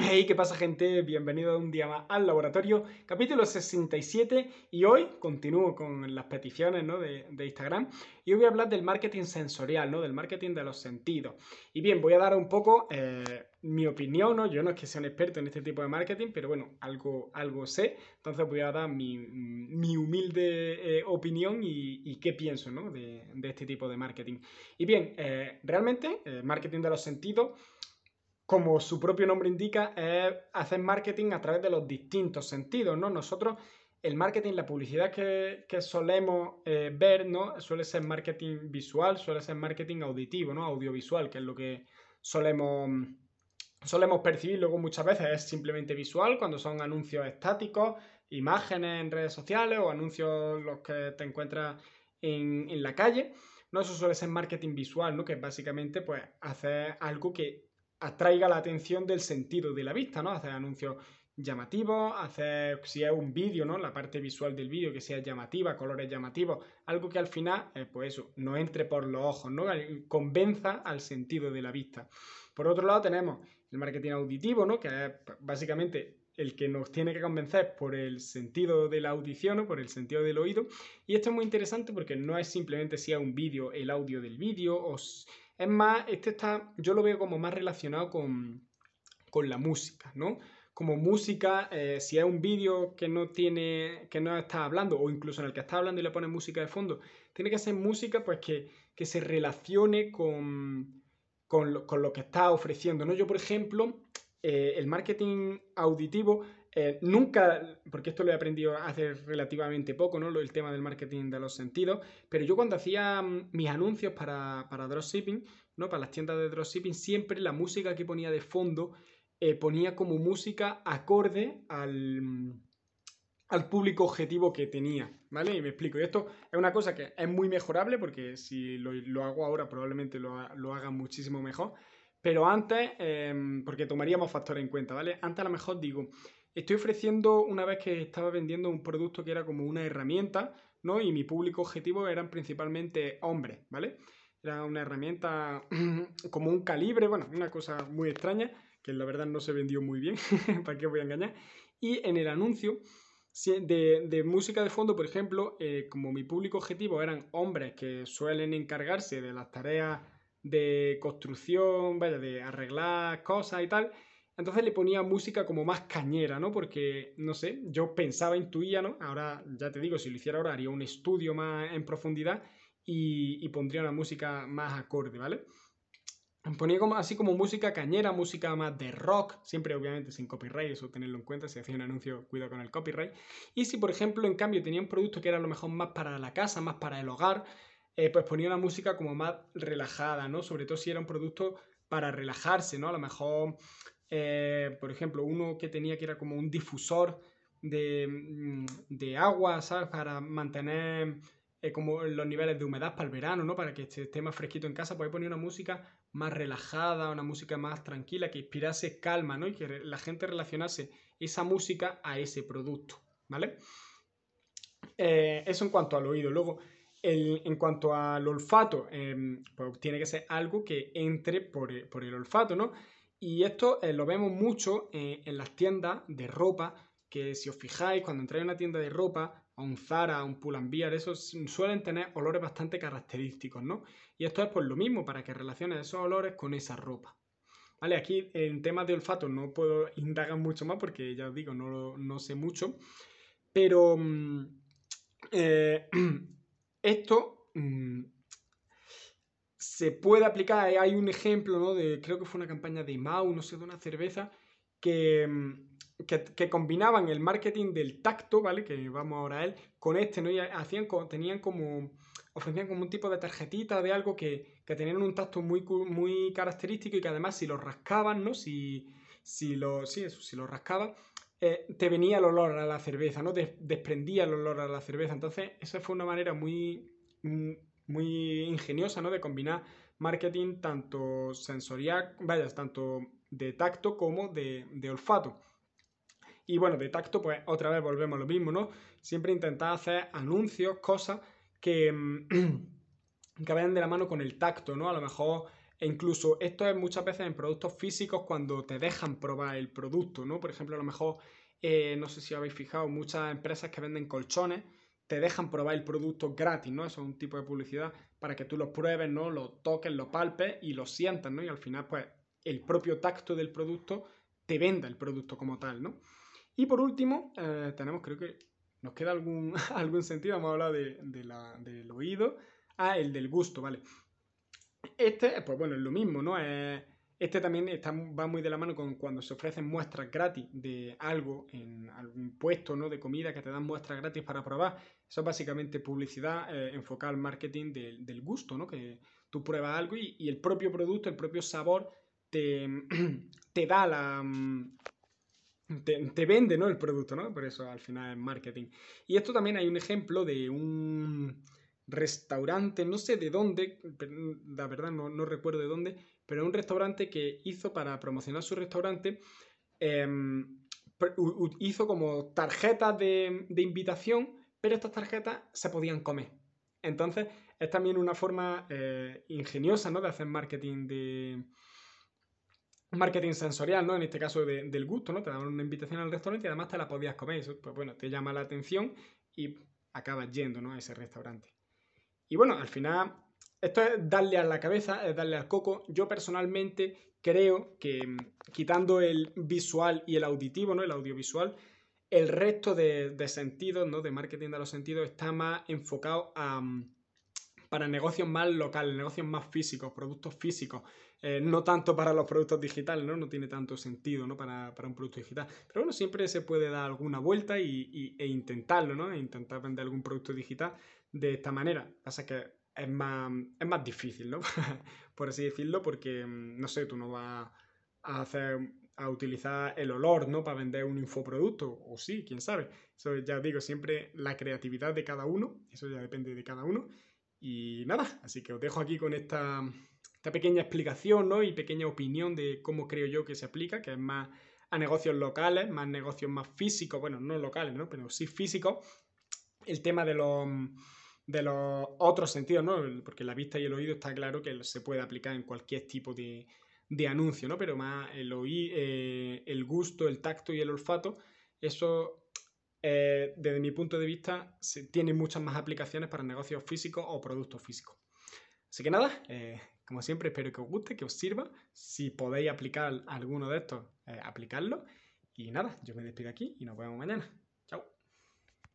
Hey, ¿qué pasa gente? Bienvenido un día más al laboratorio, capítulo 67 y hoy continúo con las peticiones ¿no? de, Instagram y hoy voy a hablar del marketing sensorial, ¿no? del marketing de los sentidos. Y bien, voy a dar un poco eh, mi opinión, ¿no? yo no es que sea un experto en este tipo de marketing, pero bueno, algo, algo sé, entonces voy a dar mi, humilde eh, opinión y, qué pienso ¿no? de, este tipo de marketing. Y bien, eh, realmente, marketing de los sentidos como su propio nombre indica, es hacer marketing a través de los distintos sentidos, ¿no? Nosotros, el marketing, la publicidad que, solemos eh, ver, ¿no? Suele ser marketing visual, suele ser marketing auditivo, ¿no? Audiovisual, que es lo que solemos, solemos percibir. Luego muchas veces es simplemente visual, cuando son anuncios estáticos, imágenes en redes sociales o anuncios los que te encuentras en, en la calle. ¿no? Eso suele ser marketing visual, ¿no? Que es básicamente pues hacer algo que atraiga la atención del sentido de la vista, ¿no? Hacer anuncios llamativos, hacer, si es un vídeo, ¿no? La parte visual del vídeo que sea llamativa, colores llamativos, algo que al final, eh, pues no entre por los ojos, ¿no? Convenza al sentido de la vista. Por otro lado tenemos el marketing auditivo, ¿no? Que es pues, básicamente el que nos tiene que convencer por el sentido de la audición o por el sentido del oído. Y esto es muy interesante porque no es simplemente si es un vídeo, el audio del vídeo es más, este está, yo lo veo como más relacionado con, la música, ¿no? Como música, eh, si es un vídeo que no tiene, que no está hablando, o incluso en el que está hablando y le pone música de fondo, tiene que ser música pues que, se relacione con, con, lo, que está ofreciendo, ¿no? Yo, por ejemplo, eh, el marketing auditivo eh, nunca, porque esto lo he aprendido hace relativamente poco, ¿no? El tema del marketing de los sentidos, pero yo cuando hacía mm, mis anuncios para, para dropshipping, ¿no? Para las tiendas de dropshipping, siempre la música que ponía de fondo eh, ponía como música acorde al, mm, al público objetivo que tenía, ¿vale? Y me explico. Y esto es una cosa que es muy mejorable porque si lo, hago ahora probablemente lo, lo haga muchísimo mejor. Pero antes, em, porque tomaríamos factores en cuenta, ¿vale? Antes a lo mejor digo, Estoy ofreciendo, una vez que estaba vendiendo un producto que era como una herramienta, ¿no? Y mi público objetivo eran principalmente hombres, ¿vale? Era una herramienta como un calibre, bueno, una cosa muy extraña, que la verdad no se vendió muy bien, ¿para qué voy a engañar? Y en el anuncio de, música de fondo, por ejemplo, eh, como mi público objetivo eran hombres que suelen encargarse de las tareas de construcción, vaya, de arreglar cosas y tal, entonces le ponía música como más cañera, ¿no? Porque, no sé, yo pensaba, intuía, ¿no? Ahora, ya te digo, si lo hiciera ahora haría un estudio más en profundidad y, pondría una música más acorde, ¿vale? Ponía como, así como música cañera, música más de rock, siempre obviamente sin copyright, eso tenerlo en cuenta, si hacía un anuncio, cuidado con el copyright. Y si, por ejemplo, en cambio tenía un producto que era a lo mejor más para la casa, más para el hogar, eh, pues ponía una música como más relajada, ¿no? Sobre todo si era un producto para relajarse, ¿no? A lo mejor eh, por ejemplo, uno que tenía que era como un difusor de, mm, agua, ¿sabes? Para mantener eh, como los niveles de humedad para el verano, ¿no? Para que esté más fresquito en casa, pues poner una música más relajada, una música más tranquila, que inspirase calma, ¿no? Y que la gente relacionase esa música a ese producto, ¿vale? Eso en cuanto al oído. Luego, en cuanto al olfato, em, pues tiene que ser algo que entre por, por el olfato, ¿no? Y esto eh, lo vemos mucho eh, en las tiendas de ropa, que si os fijáis, cuando entráis a una tienda de ropa, a un Zara, a un Pull&Bear, esos suelen tener olores bastante característicos, ¿no? Y esto es pues lo mismo, para que relaciones esos olores con esa ropa. Vale, aquí en temas de olfato no puedo indagar mucho más porque ya os digo, no, no sé mucho. Pero mm, eh, esto mm, se puede aplicar, hay un ejemplo, ¿no? Creo que fue una campaña de Mau, no sé, de una cerveza, que, mm, que, combinaban el marketing del tacto, ¿vale? Que vamos ahora a él, con este, ¿no? Y hacían, tenían como, ofrecían como un tipo de tarjetita de algo que, que tenían un tacto muy, muy característico y que además si lo rascaban, ¿no? Si, si lo, sí, eso, si lo rascaban, eh, te venía el olor a la cerveza, ¿no? desprendía el olor a la cerveza. Entonces, esa fue una manera muy mm, muy ingeniosa, ¿no? De combinar marketing tanto sensorial, vaya, tanto de tacto como de, olfato. Y bueno, de tacto, pues otra vez volvemos a lo mismo, ¿no? Siempre intentar hacer anuncios, cosas que, que vayan de la mano con el tacto, ¿no? A lo mejor E incluso esto es muchas veces en productos físicos cuando te dejan probar el producto, ¿no? Por ejemplo, a lo mejor, eh, no sé si habéis fijado, muchas empresas que venden colchones te dejan probar el producto gratis, ¿no? Eso es un tipo de publicidad para que tú lo pruebes, ¿no? Lo toques, lo palpes y lo sientas, ¿no? Y al final, pues, el propio tacto del producto te venda el producto como tal, ¿no? Y por último, eh, tenemos, creo que nos queda algún, algún sentido, vamos a hablar de, del oído. Ah, el del gusto, vale. Este, pues bueno, es lo mismo, ¿no? este también está, va muy de la mano con cuando se ofrecen muestras gratis de algo en algún puesto, ¿no? De comida que te dan muestras gratis para probar. Eso es básicamente publicidad eh, enfocada al marketing del gusto, ¿no? Que tú pruebas algo y, el propio producto, el propio sabor te, te da la... Mm, te, te, vende, ¿no? El producto, ¿no? Por eso al final es marketing. Y esto también hay un ejemplo de un restaurante, no sé de dónde, la verdad no, recuerdo de dónde, pero un restaurante que hizo para promocionar su restaurante, em, hizo como tarjetas de, invitación, pero estas tarjetas se podían comer. Entonces, es también una forma eh, ingeniosa, ¿no? De hacer marketing de... Marketing sensorial, ¿no? En este caso del gusto, ¿no? Te daban una invitación al restaurante y además te la podías comer. Eso, pues bueno, te llama la atención y acabas yendo, ¿no? A ese restaurante. Y bueno, al final, esto es darle a la cabeza, es darle al coco. Yo personalmente creo que mm, quitando el visual y el auditivo, ¿no? El audiovisual, el resto de, sentidos, ¿no? De marketing de los sentidos está más enfocado a, mm, para negocios más locales, negocios más físicos, productos físicos. Eh, no tanto para los productos digitales, ¿no? No tiene tanto sentido, ¿no? Para, un producto digital. Pero bueno, siempre se puede dar alguna vuelta y, e intentarlo, ¿no? E intentar vender algún producto digital de esta manera. Pasa que es más, es más difícil, ¿no? Por así decirlo, porque, mm, no sé, tú no vas a hacer a utilizar el olor, ¿no? Para vender un infoproducto, o sí, quién sabe. Eso ya digo, siempre la creatividad de cada uno, eso ya depende de cada uno. Y nada, así que os dejo aquí con esta, esta pequeña explicación, ¿no? Y pequeña opinión de cómo creo yo que se aplica, que es más a negocios locales, más negocios más físicos, bueno, no locales, ¿no? Pero sí físicos. El tema de los de los otros sentidos, ¿no? Porque la vista y el oído está claro que se puede aplicar en cualquier tipo de, anuncio, ¿no? Pero más el oído, eh, el gusto, el tacto y el olfato, eso eh, desde mi punto de vista se, tiene muchas más aplicaciones para negocios físicos o productos físicos. Así que nada, eh, como siempre espero que os guste, que os sirva. Si podéis aplicar alguno de estos, aplicarlo. Y nada, yo me despido aquí y nos vemos mañana.